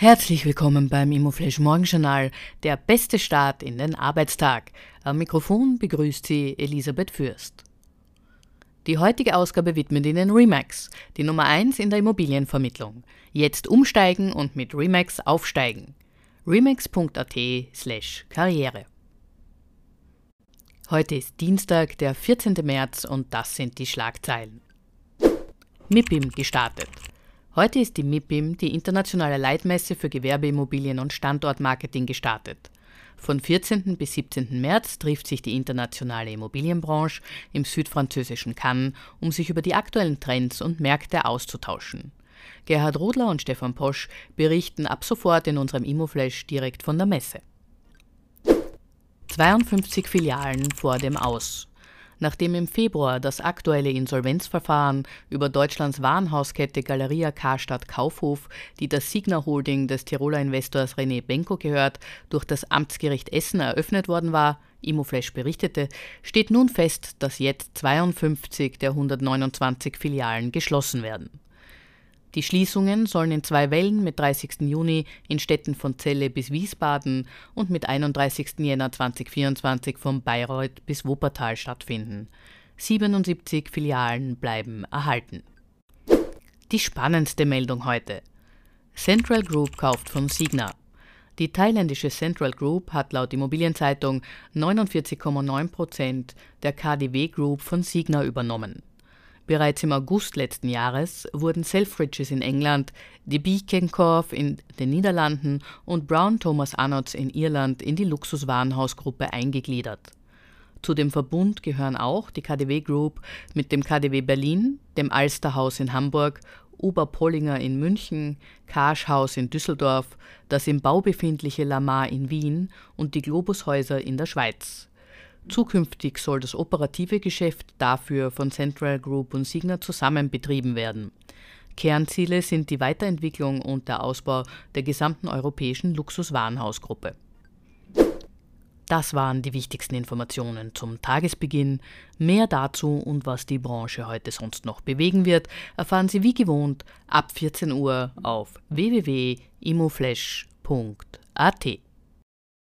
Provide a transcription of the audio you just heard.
Herzlich willkommen beim Immoflash Morgenjournal, der beste Start in den Arbeitstag. Am Mikrofon begrüßt Sie Elisabeth Fürst. Die heutige Ausgabe widmet Ihnen Remax, die Nummer 1 in der Immobilienvermittlung. Jetzt umsteigen und mit Remax aufsteigen. remax.at slash Karriere. Heute ist Dienstag, der 14. März und das sind die Schlagzeilen. MIPIM gestartet. Heute ist die MIPIM, die internationale Leitmesse für Gewerbeimmobilien und Standortmarketing, gestartet. Von 14. bis 17. März trifft sich die internationale Immobilienbranche im südfranzösischen Cannes, um sich über die aktuellen Trends und Märkte auszutauschen. Gerhard Rodler und Stefan Posch berichten ab sofort in unserem Immoflash direkt von der Messe. 52 Filialen vor dem Aus nachdem im Februar das aktuelle Insolvenzverfahren über Deutschlands Warenhauskette Galeria Karstadt Kaufhof, die das Signa Holding des Tiroler Investors René Benko gehört, durch das Amtsgericht Essen eröffnet worden war, Immoflash berichtete, steht nun fest, dass jetzt 52 der 129 Filialen geschlossen werden. Die Schließungen sollen in zwei Wellen mit 30. Juni in Städten von Celle bis Wiesbaden und mit 31. Jänner 2024 von Bayreuth bis Wuppertal stattfinden. 77 Filialen bleiben erhalten. Die spannendste Meldung heute. Central Group kauft von Signa. Die thailändische Central Group hat laut Immobilienzeitung 49,9 Prozent der KDW Group von Signa übernommen. Bereits im August letzten Jahres wurden Selfridges in England, die Beacon in den Niederlanden und Brown Thomas Arnotts in Irland in die Luxuswarenhausgruppe eingegliedert. Zu dem Verbund gehören auch die KDW Group mit dem KDW Berlin, dem Alsterhaus in Hamburg, Oberpollinger in München, Karschhaus in Düsseldorf, das im Bau befindliche Lamar in Wien und die Globushäuser in der Schweiz. Zukünftig soll das operative Geschäft dafür von Central Group und Signa zusammen betrieben werden. Kernziele sind die Weiterentwicklung und der Ausbau der gesamten europäischen Luxuswarenhausgruppe. Das waren die wichtigsten Informationen zum Tagesbeginn. Mehr dazu und was die Branche heute sonst noch bewegen wird, erfahren Sie wie gewohnt ab 14 Uhr auf www.imoflash.at.